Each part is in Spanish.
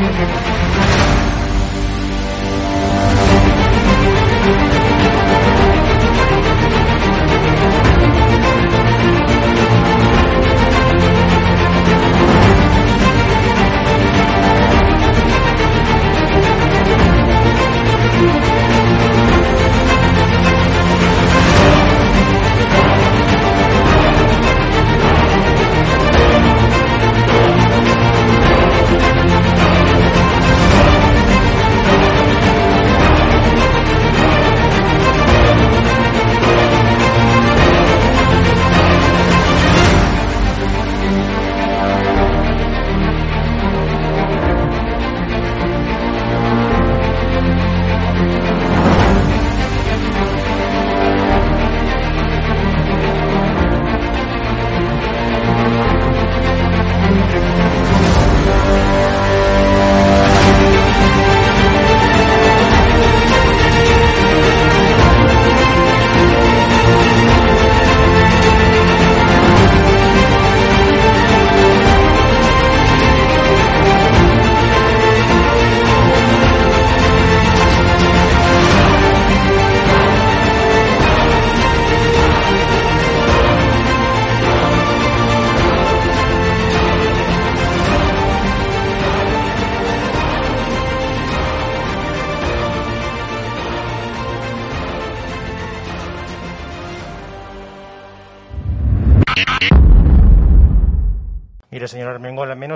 Mire,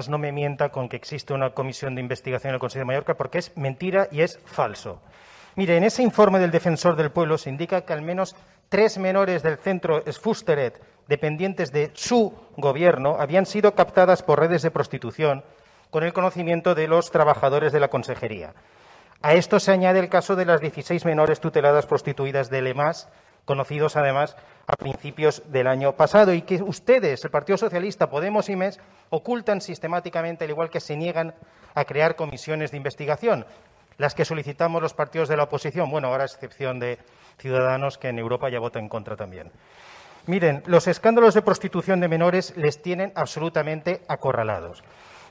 No me mienta con que existe una comisión de investigación en el Consejo de Mallorca, porque es mentira y es falso. Mire, en ese informe del Defensor del Pueblo se indica que al menos tres menores del centro Sfusteret, dependientes de su gobierno, habían sido captadas por redes de prostitución con el conocimiento de los trabajadores de la consejería. A esto se añade el caso de las 16 menores tuteladas prostituidas de Lemas, conocidos además a principios del año pasado, y que ustedes, el Partido Socialista, Podemos y MES, ocultan sistemáticamente, al igual que se niegan a crear comisiones de investigación, las que solicitamos los partidos de la oposición, bueno, ahora a excepción de Ciudadanos, que en Europa ya vota en contra también. Miren, los escándalos de prostitución de menores les tienen absolutamente acorralados.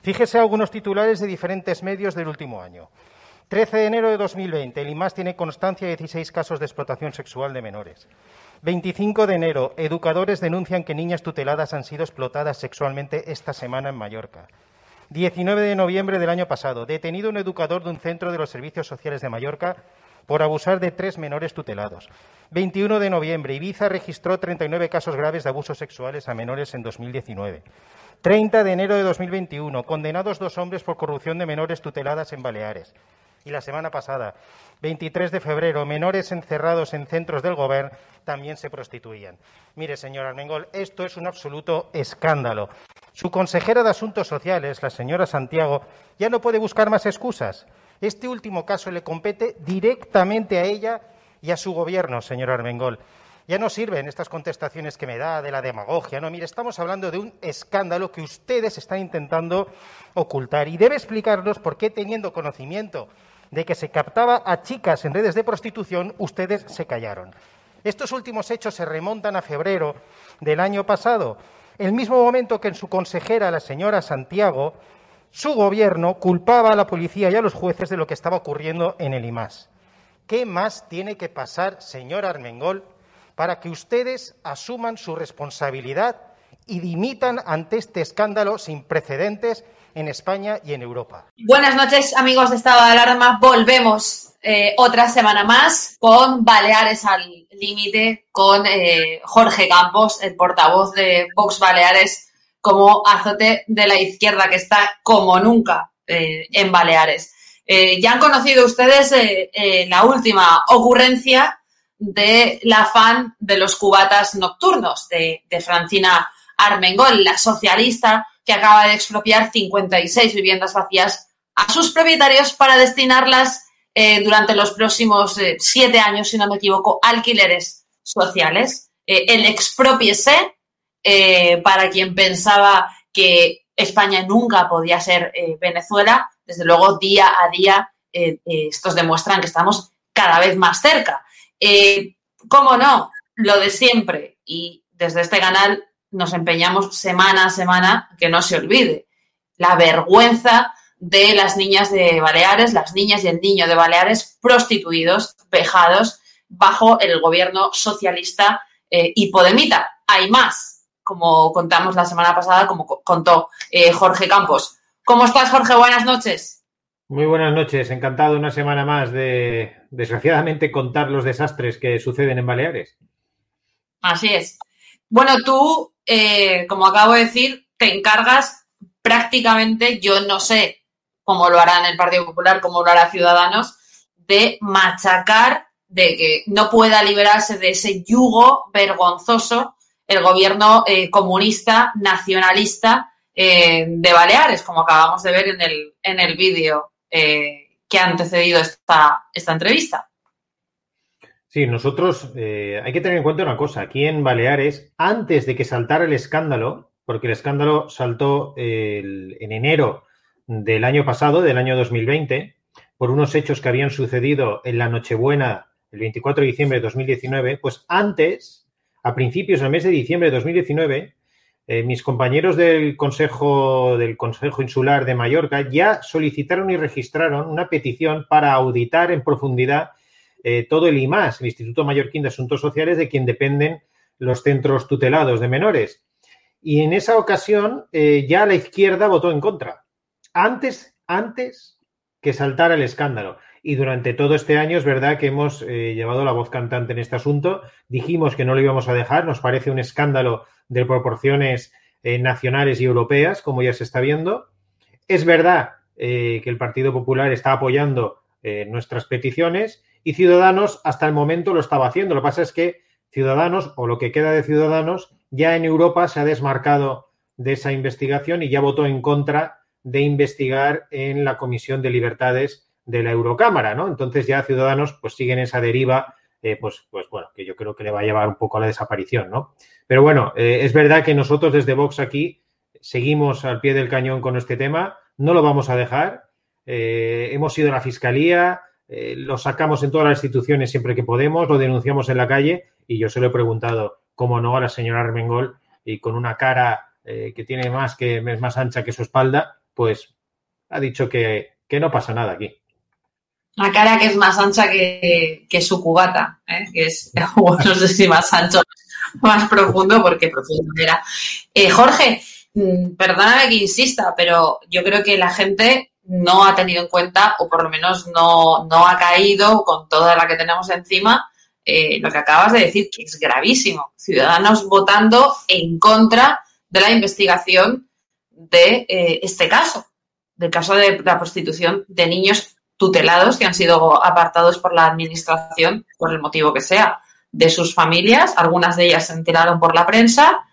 Fíjese algunos titulares de diferentes medios del último año. 13 de enero de 2020, el IMAS tiene constancia de 16 casos de explotación sexual de menores. 25 de enero, educadores denuncian que niñas tuteladas han sido explotadas sexualmente esta semana en Mallorca. 19 de noviembre del año pasado, detenido un educador de un centro de los servicios sociales de Mallorca por abusar de tres menores tutelados. 21 de noviembre, Ibiza registró 39 casos graves de abusos sexuales a menores en 2019. 30 de enero de 2021, condenados dos hombres por corrupción de menores tuteladas en Baleares. Y la semana pasada, 23 de febrero, menores encerrados en centros del Gobierno también se prostituían. Mire, señor Armengol, esto es un absoluto escándalo. Su consejera de Asuntos Sociales, la señora Santiago, ya no puede buscar más excusas. Este último caso le compete directamente a ella y a su gobierno, señor Armengol. Ya no sirven estas contestaciones que me da de la demagogia. No, mire, estamos hablando de un escándalo que ustedes están intentando ocultar y debe explicarnos por qué, teniendo conocimiento de que se captaba a chicas en redes de prostitución, ustedes se callaron. Estos últimos hechos se remontan a febrero del año pasado, el mismo momento que en su consejera, la señora Santiago, su gobierno culpaba a la policía y a los jueces de lo que estaba ocurriendo en el IMAS. ¿Qué más tiene que pasar, señor Armengol, para que ustedes asuman su responsabilidad y dimitan ante este escándalo sin precedentes en España y en Europa. Buenas noches, amigos de Estado de Alarma. Volvemos eh, otra semana más con Baleares al límite, con eh, Jorge Campos, el portavoz de Vox Baleares, como azote de la izquierda que está como nunca eh, en Baleares. ya han conocido ustedes la última ocurrencia de la fan de los cubatas nocturnos de, de Francina Armengol, la socialista que acaba de expropiar 56 viviendas vacías a sus propietarios para destinarlas eh, durante los próximos eh, siete años, si no me equivoco, alquileres sociales. Eh, el expropiese, para quien pensaba que España nunca podía ser Venezuela, desde luego día a día estos demuestran que estamos cada vez más cerca. ¿Cómo no? Lo de siempre. Y desde este canal nos empeñamos semana a semana que no se olvide. La vergüenza de las niñas de Baleares, las niñas y el niño de Baleares prostituidos, vejados bajo el gobierno socialista eh, y podemita. Hay más, como contamos la semana pasada, como contó eh, Jorge Campos. ¿Cómo estás, Jorge? Buenas noches. Muy buenas noches. Encantado una semana más de, desgraciadamente, contar los desastres que suceden en Baleares. Así es. Bueno, tú eh, como acabo de decir, te encargas prácticamente, yo no sé cómo lo harán el Partido Popular, cómo lo hará Ciudadanos, de machacar, de que no pueda liberarse de ese yugo vergonzoso el gobierno eh, comunista, nacionalista eh, de Baleares, como acabamos de ver en el, en el vídeo que ha antecedido esta, esta entrevista. Sí, nosotros eh, hay que tener en cuenta una cosa. Aquí en Baleares, antes de que saltara el escándalo, porque el escándalo saltó en enero del año pasado, del año 2020, por unos hechos que habían sucedido en la Nochebuena, el 24 de diciembre de 2019, pues antes, a principios del mes de diciembre de 2019, eh, mis compañeros del Consejo, del Consejo Insular de Mallorca ya solicitaron y registraron una petición para auditar en profundidad eh, todo el IMAS, el Instituto Mallorquín de Asuntos Sociales, de quien dependen los centros tutelados de menores. Y en esa ocasión eh, ya la izquierda votó en contra. Antes, antes que saltara el escándalo. Y durante todo este año es verdad que hemos eh, llevado la voz cantante en este asunto. Dijimos que no lo íbamos a dejar. Nos parece un escándalo de proporciones nacionales y europeas, como ya se está viendo. Es verdad que el Partido Popular está apoyando nuestras peticiones y Ciudadanos hasta el momento lo estaba haciendo. Lo que pasa es que Ciudadanos, o lo que queda de Ciudadanos, ya en Europa se ha desmarcado de esa investigación y ya votó en contra de investigar en la Comisión de Libertades de la Eurocámara, ¿no? Entonces ya Ciudadanos pues siguen esa deriva, eh, pues, pues bueno, que yo creo que le va a llevar un poco a la desaparición, ¿no? Pero bueno, eh, es verdad que nosotros desde Vox aquí seguimos al pie del cañón con este tema, no lo vamos a dejar. Eh, hemos ido a la Fiscalía, eh, lo sacamos en todas las instituciones siempre que podemos, lo denunciamos en la calle y yo se lo he preguntado, cómo no, a la señora Armengol y con una cara eh, que tiene más que es más ancha que su espalda, pues ha dicho que, no pasa nada aquí. La cara que es más ancha que, su cubata, ¿eh? que es, no sé si más ancho, más profundo, porque profundo era. Jorge, mm, perdóname que insista, pero yo creo que la gente no ha tenido en cuenta, o por lo menos no, no ha caído con toda la que tenemos encima, eh, lo que acabas de decir, que es gravísimo. Ciudadanos votando en contra de la investigación de eh, este caso, del caso de la prostitución de niños tutelados que han sido apartados por la administración, por el motivo que sea, de sus familias. Algunas de ellas se enteraron por la prensa.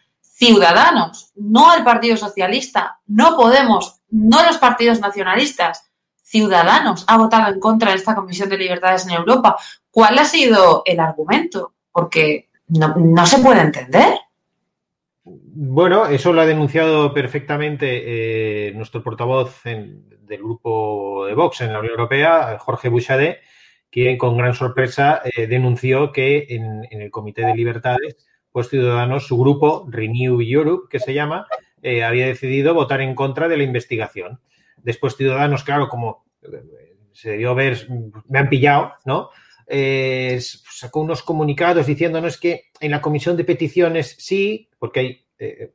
Ciudadanos, no el Partido Socialista, no Podemos, no los partidos nacionalistas. Ciudadanos ha votado en contra de esta Comisión de Libertades en Europa. ¿Cuál ha sido el argumento? Porque no, se puede entender. Bueno, eso lo ha denunciado perfectamente eh, nuestro portavoz del grupo de Vox en la Unión Europea, Jorge Bouchardet, quien con gran sorpresa eh, denunció que en, el Comité de Libertades, pues Ciudadanos, su grupo, Renew Europe, que se llama, eh, había decidido votar en contra de la investigación. Después Ciudadanos, claro, como eh, se debió ver, me han pillado, ¿no? Eh, sacó unos comunicados diciéndonos que en la comisión de peticiones sí, porque hay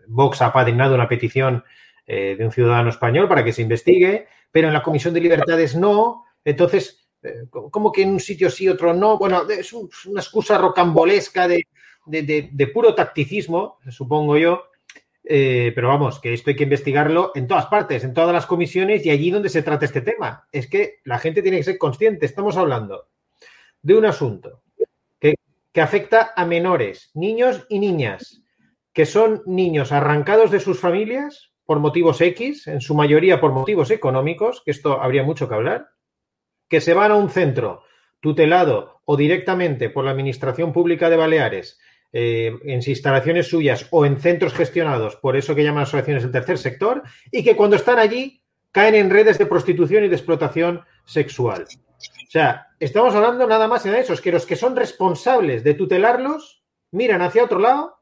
Vox ha padrinado una petición de un ciudadano español para que se investigue, pero en la Comisión de Libertades no. Entonces, como que en un sitio sí, otro no. Bueno, es una excusa rocambolesca de, de, puro tacticismo, supongo yo. pero vamos, que esto hay que investigarlo en todas partes, en todas las comisiones y allí donde se trata este tema. Es que la gente tiene que ser consciente. Estamos hablando de un asunto que afecta a menores, niños y niñas, que son niños arrancados de sus familias por motivos X, en su mayoría por motivos económicos, que esto habría mucho que hablar, que se van a un centro tutelado o directamente por la Administración Pública de Baleares, eh, en instalaciones suyas o en centros gestionados por eso que llaman asociaciones del tercer sector, y que cuando están allí caen en redes de prostitución y de explotación sexual. O sea, estamos hablando nada más de eso, es que los que son responsables de tutelarlos miran hacia otro lado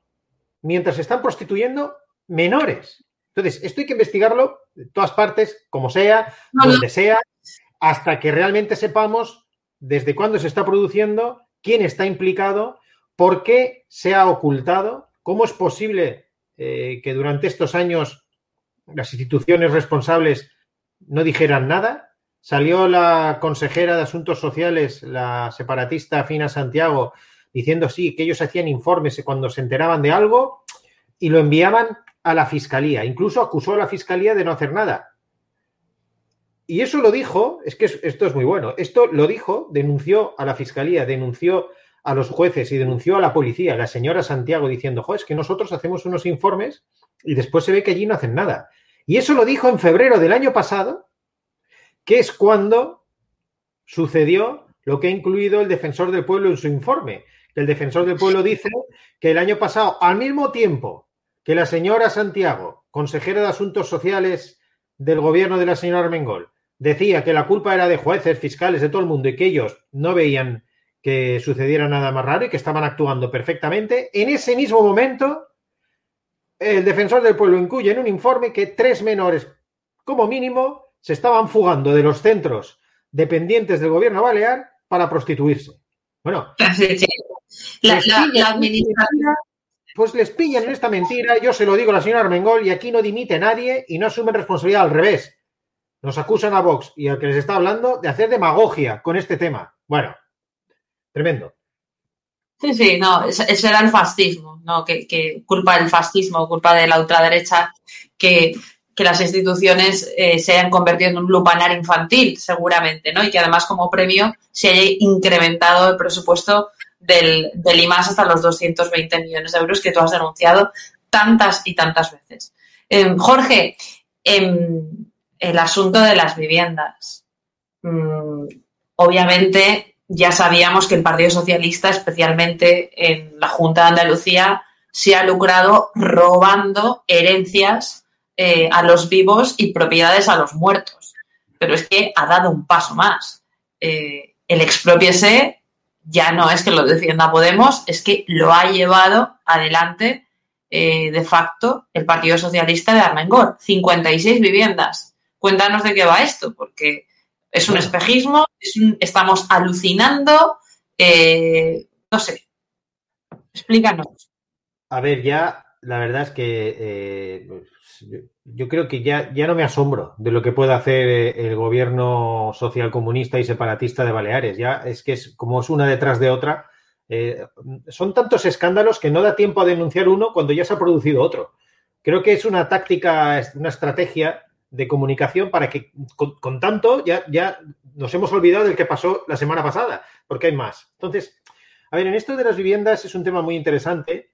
mientras están prostituyendo menores. Entonces, esto hay que investigarlo de todas partes, como sea, donde sea, hasta que realmente sepamos desde cuándo se está produciendo, quién está implicado, por qué se ha ocultado, cómo es posible eh, que durante estos años las instituciones responsables no dijeran nada Salió la consejera de Asuntos Sociales, la separatista Fina Santiago, diciendo sí, que ellos hacían informes cuando se enteraban de algo y lo enviaban a la fiscalía. Incluso acusó a la fiscalía de no hacer nada. Y eso lo dijo, es que esto es muy bueno, esto lo dijo, denunció a la fiscalía, denunció a los jueces y denunció a la policía, la señora Santiago, diciendo, jo, es que nosotros hacemos unos informes y después se ve que allí no hacen nada. Y eso lo dijo en febrero del año pasado que es cuando sucedió lo que ha incluido el defensor del pueblo en su informe. El defensor del pueblo dice que el año pasado, al mismo tiempo que la señora Santiago, consejera de Asuntos Sociales del gobierno de la señora Armengol, decía que la culpa era de jueces, fiscales, de todo el mundo y que ellos no veían que sucediera nada más raro y que estaban actuando perfectamente, en ese mismo momento el defensor del pueblo incluye en un informe que tres menores, como mínimo, se estaban fugando de los centros dependientes del gobierno balear para prostituirse. Bueno, la, administración. Pues les pillan en esta mentira, yo se lo digo a la señora Armengol, y aquí no dimite nadie y no asumen responsabilidad al revés. Nos acusan a Vox y al que les está hablando de hacer demagogia con este tema. Bueno, tremendo. Sí, sí, no, eso era el fascismo, ¿no? Que, que culpa del fascismo, culpa de la ultraderecha, que que las instituciones eh, se hayan convertido en un lupanar infantil, seguramente, ¿no? Y que además como premio se haya incrementado el presupuesto del, del IMAS hasta los 220 millones de euros que tú has denunciado tantas y tantas veces. Em, Jorge, em, el asunto de las viviendas. Mm, obviamente ya sabíamos que el Partido Socialista, especialmente en la Junta de Andalucía, se ha lucrado robando herencias eh, a los vivos y propiedades a los muertos. Pero es que ha dado un paso más. Eh, el expropiese ya no es que lo defienda Podemos, es que lo ha llevado adelante eh, de facto el Partido Socialista de Armengol. 56 viviendas. Cuéntanos de qué va esto, porque es un espejismo, estamos alucinando, no sé. Explícanos. A ver, ya la verdad es que yo creo que ya, ya no me asombro de lo que puede hacer eh, el gobierno socialcomunista y separatista de Baleares. Ya es que es como es una detrás de otra. Eh, son tantos escándalos que no da tiempo a denunciar uno cuando ya se ha producido otro. Creo que es una táctica, una estrategia de comunicación para que con, tanto ya, ya nos hemos olvidado del que pasó la semana pasada, porque hay más. Entonces, a ver, en esto de las viviendas es un tema muy interesante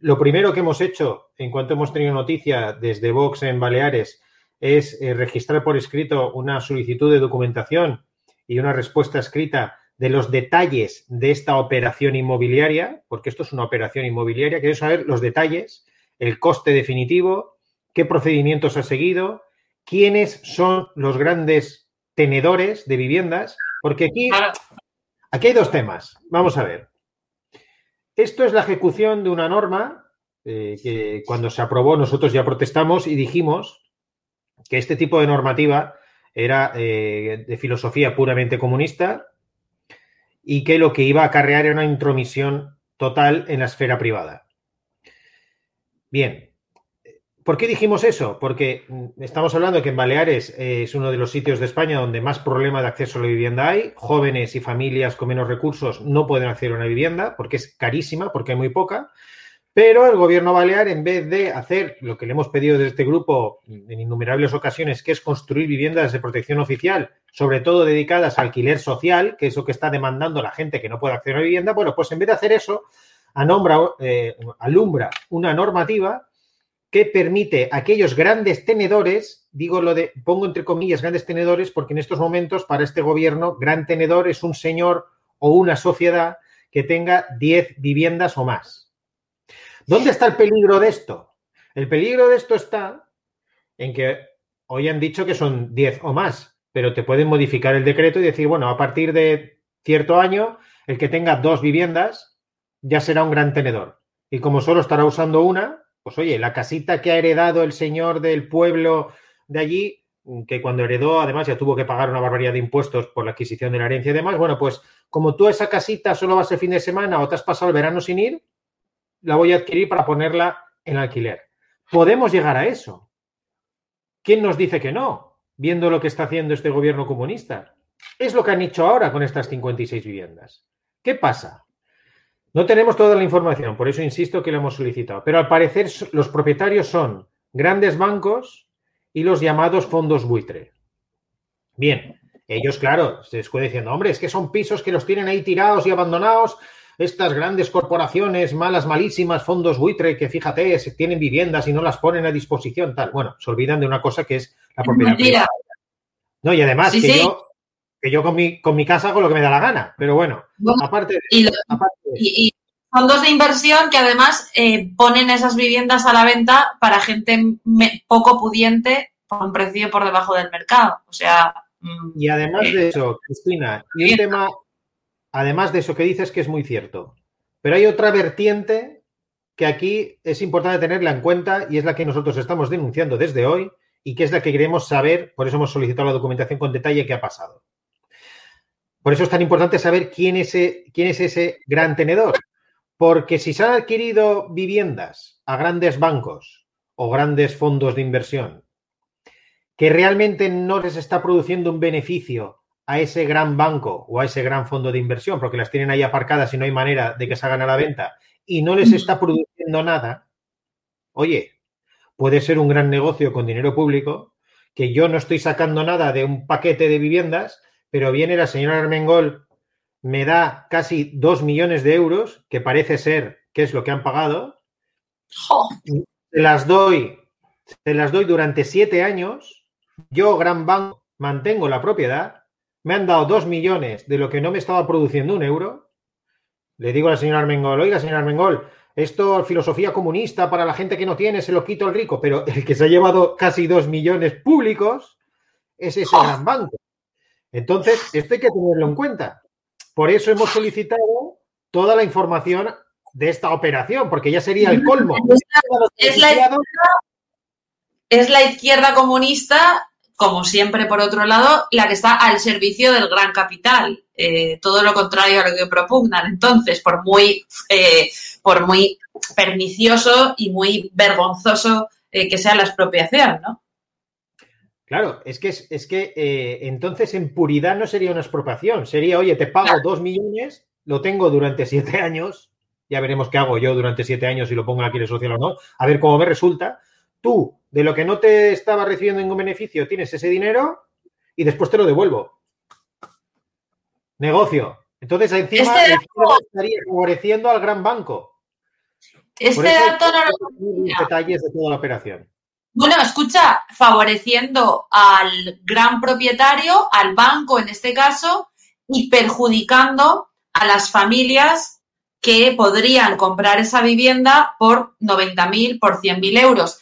lo primero que hemos hecho en cuanto hemos tenido noticia desde Vox en Baleares es eh, registrar por escrito una solicitud de documentación y una respuesta escrita de los detalles de esta operación inmobiliaria, porque esto es una operación inmobiliaria. Quiero saber los detalles, el coste definitivo, qué procedimientos ha seguido, quiénes son los grandes tenedores de viviendas, porque aquí, aquí hay dos temas. Vamos a ver. Esto es la ejecución de una norma eh, que cuando se aprobó nosotros ya protestamos y dijimos que este tipo de normativa era eh, de filosofía puramente comunista y que lo que iba a acarrear era una intromisión total en la esfera privada. Bien, ¿Por qué dijimos eso? Porque mm, estamos hablando que en Baleares eh, es uno de los sitios de España donde más problema de acceso a la vivienda hay. Jóvenes y familias con menos recursos no pueden acceder a una vivienda porque es carísima, porque hay muy poca. Pero el gobierno balear, en vez de hacer lo que le hemos pedido desde este grupo en innumerables ocasiones, que es construir viviendas de protección oficial, sobre todo dedicadas al alquiler social, que es lo que está demandando la gente que no puede acceder a vivienda, bueno, pues en vez de hacer eso, eh, alumbra una normativa que permite a aquellos grandes tenedores, digo lo de, pongo entre comillas grandes tenedores, porque en estos momentos para este gobierno, gran tenedor es un señor o una sociedad que tenga 10 viviendas o más. ¿Dónde está el peligro de esto? El peligro de esto está en que hoy han dicho que son 10 o más, pero te pueden modificar el decreto y decir, bueno, a partir de cierto año, el que tenga dos viviendas ya será un gran tenedor. Y como solo estará usando una, pues oye, la casita que ha heredado el señor del pueblo de allí, que cuando heredó además ya tuvo que pagar una barbaridad de impuestos por la adquisición de la herencia y demás, bueno, pues como tú esa casita solo vas el fin de semana o te has pasado el verano sin ir, la voy a adquirir para ponerla en alquiler. Podemos llegar a eso. ¿Quién nos dice que no? Viendo lo que está haciendo este gobierno comunista. Es lo que han hecho ahora con estas 56 viviendas. ¿Qué pasa? No tenemos toda la información, por eso insisto que lo hemos solicitado. Pero al parecer los propietarios son grandes bancos y los llamados fondos buitre. Bien, ellos, claro, se escude diciendo, hombre, es que son pisos que los tienen ahí tirados y abandonados. Estas grandes corporaciones, malas, malísimas, fondos buitre, que fíjate, tienen viviendas y no las ponen a disposición, tal. Bueno, se olvidan de una cosa que es la propiedad. No, y además que yo que yo con mi, con mi casa hago lo que me da la gana. Pero bueno, aparte, de, y, fondos de inversión que además eh, ponen esas viviendas a la venta para gente poco pudiente por un precio por debajo del mercado. O sea. Mm, y además de eso, Cristina, y un tema, además de eso que dices que es muy cierto, pero hay otra vertiente que aquí es importante tenerla en cuenta y es la que nosotros estamos denunciando desde hoy y que es la que queremos saber, por eso hemos solicitado la documentación con detalle qué ha pasado. Por eso es tan importante saber quién es, ese, quién es ese gran tenedor. Porque si se han adquirido viviendas a grandes bancos o grandes fondos de inversión que realmente no les está produciendo un beneficio a ese gran banco o a ese gran fondo de inversión, porque las tienen ahí aparcadas y no hay manera de que salgan a la venta, y no les está produciendo nada, oye, puede ser un gran negocio con dinero público, que yo no estoy sacando nada de un paquete de viviendas, pero viene la señora Armengol, me da casi dos millones de euros, que parece ser que es lo que han pagado. Se las doy, se las doy durante siete años. Yo, gran banco, mantengo la propiedad. Me han dado dos millones de lo que no me estaba produciendo un euro. Le digo a la señora Armengol, oiga, señora Armengol, esto filosofía comunista para la gente que no tiene, se lo quito el rico, pero el que se ha llevado casi dos millones públicos es ese gran banco. Entonces, esto hay que tenerlo en cuenta. Por eso hemos solicitado toda la información de esta operación, porque ya sería el colmo. Es la, izquierda, comunista, como siempre, por otro lado, la que está al servicio del gran capital. Eh, todo lo contrario a lo que propugnan. Entonces, por muy, eh, por muy pernicioso y muy vergonzoso eh, que sea la expropiación, ¿no? Claro, es que, es, que eh, entonces en puridad no sería una expropiación, sería, oye, te pago dos millones, lo tengo durante siete años, ya veremos qué hago yo durante siete años si lo pongo en la quiere social o no, a ver cómo me resulta. Tú, de lo que no te estaba recibiendo ningún beneficio, tienes ese dinero y después te lo devuelvo. Negocio. Entonces, encima este estaría favoreciendo al gran banco. Este dato no lo detalles de toda la operación. Bueno, escucha, favoreciendo al gran propietario, al banco en este caso, y perjudicando a las familias que podrían comprar esa vivienda por 90.000, por 100.000 euros.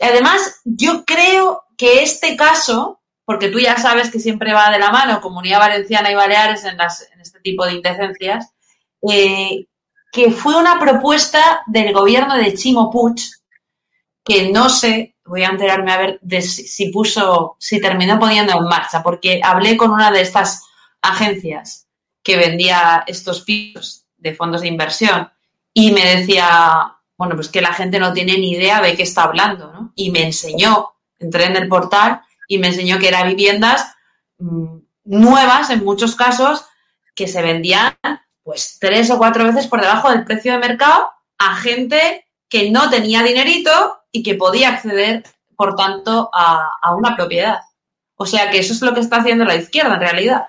Además, yo creo que este caso, porque tú ya sabes que siempre va de la mano Comunidad Valenciana y Baleares en, este tipo de indecencias, eh, que fue una propuesta del gobierno de Chimo Puig, que no sé voy a enterarme a ver de si, puso, si terminó poniendo en marcha, porque hablé con una de estas agencias que vendía estos pisos de fondos de inversión y me decía, bueno, pues que la gente no tiene ni idea de qué está hablando, ¿no? y me enseñó, entré en el portal y me enseñó que eran viviendas mm, nuevas en muchos casos que se vendían pues tres o cuatro veces por debajo del precio de mercado a gente que no tenía dinerito y que podía acceder, por tanto, a, a una propiedad. O sea que eso es lo que está haciendo la izquierda en realidad.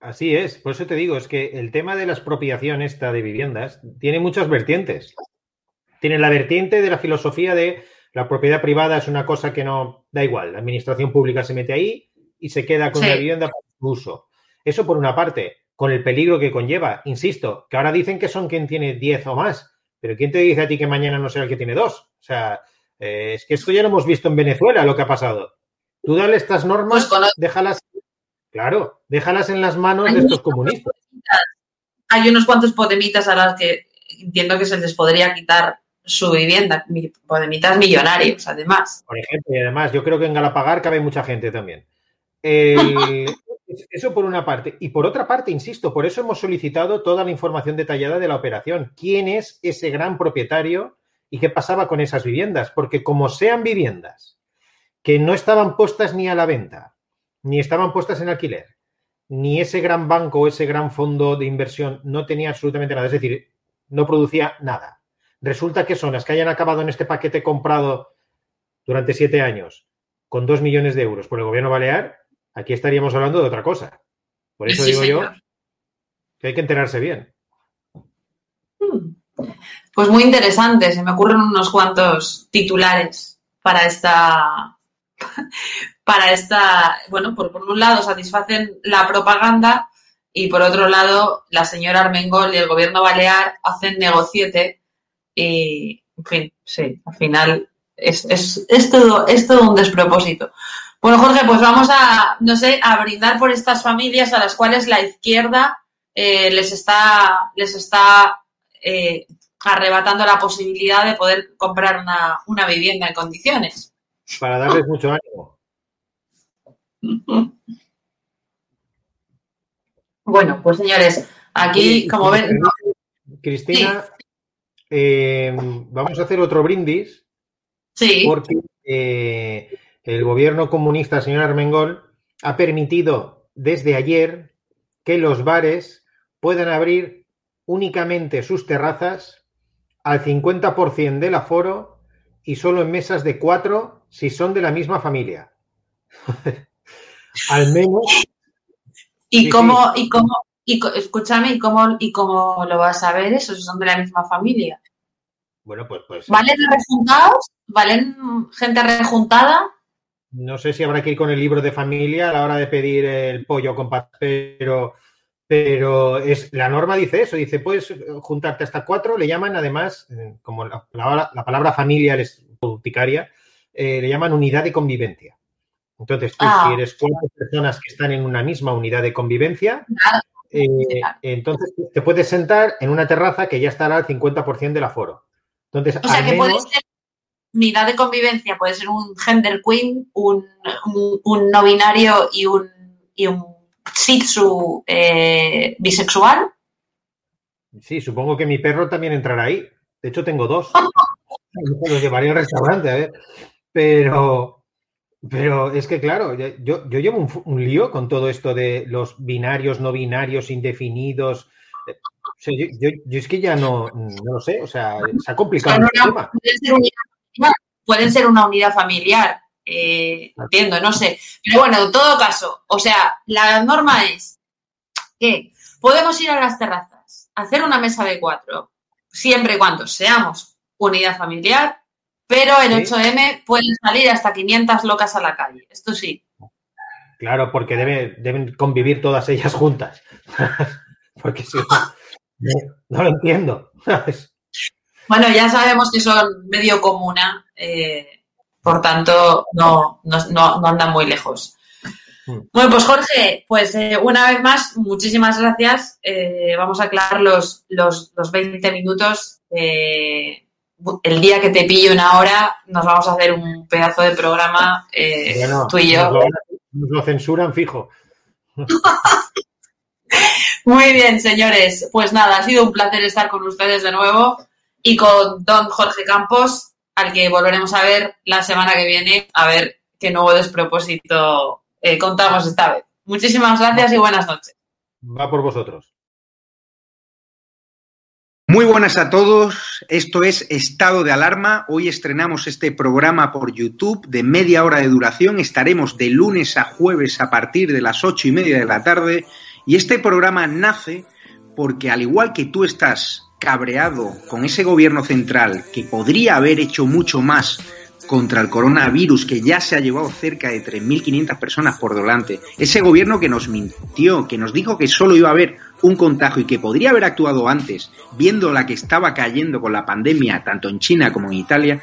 Así es, por eso te digo, es que el tema de la expropiación esta de viviendas tiene muchas vertientes. Tiene la vertiente de la filosofía de la propiedad privada es una cosa que no da igual, la administración pública se mete ahí y se queda con la vivienda para su uso. Eso por una parte, con el peligro que conlleva, insisto, que ahora dicen que son quien tiene 10 o más, pero ¿quién te dice a ti que mañana no sea el que tiene dos? O sea, eh, es que esto ya lo hemos visto en Venezuela, lo que ha pasado. Tú dale estas normas, pues déjalas Claro, déjalas en las manos de estos comunistas. Hay unos cuantos podemitas a las que entiendo que se les podría quitar su vivienda, podemitas millonarios, además. Por ejemplo, y además, yo creo que en Galapagar cabe mucha gente también. eso por una parte. Y por otra parte, insisto, por eso hemos solicitado toda la información detallada de la operación. ¿Quién es ese gran propietario y qué pasaba con esas viviendas? Porque como sean viviendas que no estaban puestas ni a la venta, ni estaban puestas en alquiler, ni ese gran banco o ese gran fondo de inversión no tenía absolutamente nada, es decir, no producía nada. Resulta que son las que hayan acabado en este paquete comprado durante siete años con dos millones de euros por el gobierno balear, aquí estaríamos hablando de otra cosa. Por eso digo yo que hay que enterarse bien. Hmm. Pues muy interesante, se me ocurren unos cuantos titulares para esta para esta, bueno, por, un lado satisfacen la propaganda y por otro lado la señora Armengol y el gobierno balear hacen negociete y, en fin, sí, al final es, es, todo, es todo un despropósito. Bueno, Jorge, pues vamos a, no sé, a brindar por estas familias a las cuales la izquierda eh, les está, les está eh, arrebatando la posibilidad de poder comprar una, una vivienda en condiciones. Para darles mucho ánimo. Bueno, pues señores, aquí, como ven. Cristina, eh, vamos a hacer otro brindis. Sí. Porque eh, el gobierno comunista, señor Armengol, ha permitido desde ayer que los bares puedan abrir únicamente sus terrazas al 50% del aforo y solo en mesas de cuatro si son de la misma familia. Al menos. ¿Y cómo, y cómo, y escúchame, ¿y cómo, y cómo lo vas a ver eso? ¿Son de la misma familia? Bueno, pues, pues. ¿Valen rejuntados? ¿Valen gente rejuntada? No sé si habrá que ir con el libro de familia a la hora de pedir el pollo con pero, pero es, la norma dice eso, dice, puedes juntarte hasta cuatro, le llaman además, eh, como la, palabra familia es boticaria, eh, le llaman unidad de convivencia. Entonces, tú, si ah. eres cuatro personas que están en una misma unidad de convivencia, eh, entonces te puedes sentar en una terraza que ya estará al 50% del aforo. Entonces, o sea, que puede ser unidad de convivencia, puede ser un gender queen, un, no binario y un, y un eh, bisexual. Sí, supongo que mi perro también entrará ahí. De hecho, tengo dos. Los llevaría al restaurante, a ver. Pero, pero es que, claro, yo, yo llevo un, lío con todo esto de los binarios, no binarios, indefinidos. yo, es que ya no, lo sé, o sea, se ha complicado el tema. Pueden ser, una unidad familiar, eh, entiendo, no sé. Pero bueno, en todo caso, o sea, la norma es que podemos ir a las terrazas, hacer una mesa de cuatro, siempre y cuando seamos unidad familiar, pero el 8M pueden salir hasta 500 locas a la calle, esto sí. Claro, porque deben convivir todas ellas juntas. porque si no, no, lo entiendo. bueno, ya sabemos que son medio comuna, eh, por tanto no, no, andan muy lejos. Hmm. Bueno, pues Jorge, pues eh, una vez más, muchísimas gracias. Eh, vamos a aclarar los, los, los 20 minutos el día que te pillo una hora, nos vamos a hacer un pedazo de programa eh, tú y yo. Nos lo, censuran fijo. Muy bien, señores. Pues nada, ha sido un placer estar con ustedes de nuevo y con don Jorge Campos. al que volveremos a ver la semana que viene, a ver qué nuevo despropósito eh, contamos esta vez. Muchísimas gracias y buenas noches. Va por vosotros. Muy buenas a todos, esto es Estado de Alarma. Hoy estrenamos este programa por YouTube de media hora de duración. Estaremos de lunes a jueves a partir de las ocho y media de la tarde. Y este programa nace porque al igual que tú estás cabreado con ese gobierno central que podría haber hecho mucho más contra el coronavirus que ya se ha llevado cerca de 3.500 personas por delante, ese gobierno que nos mintió, que nos dijo que solo iba a haber un contagio y que podría haber actuado antes, viendo la que estaba cayendo con la pandemia tanto en China como en Italia,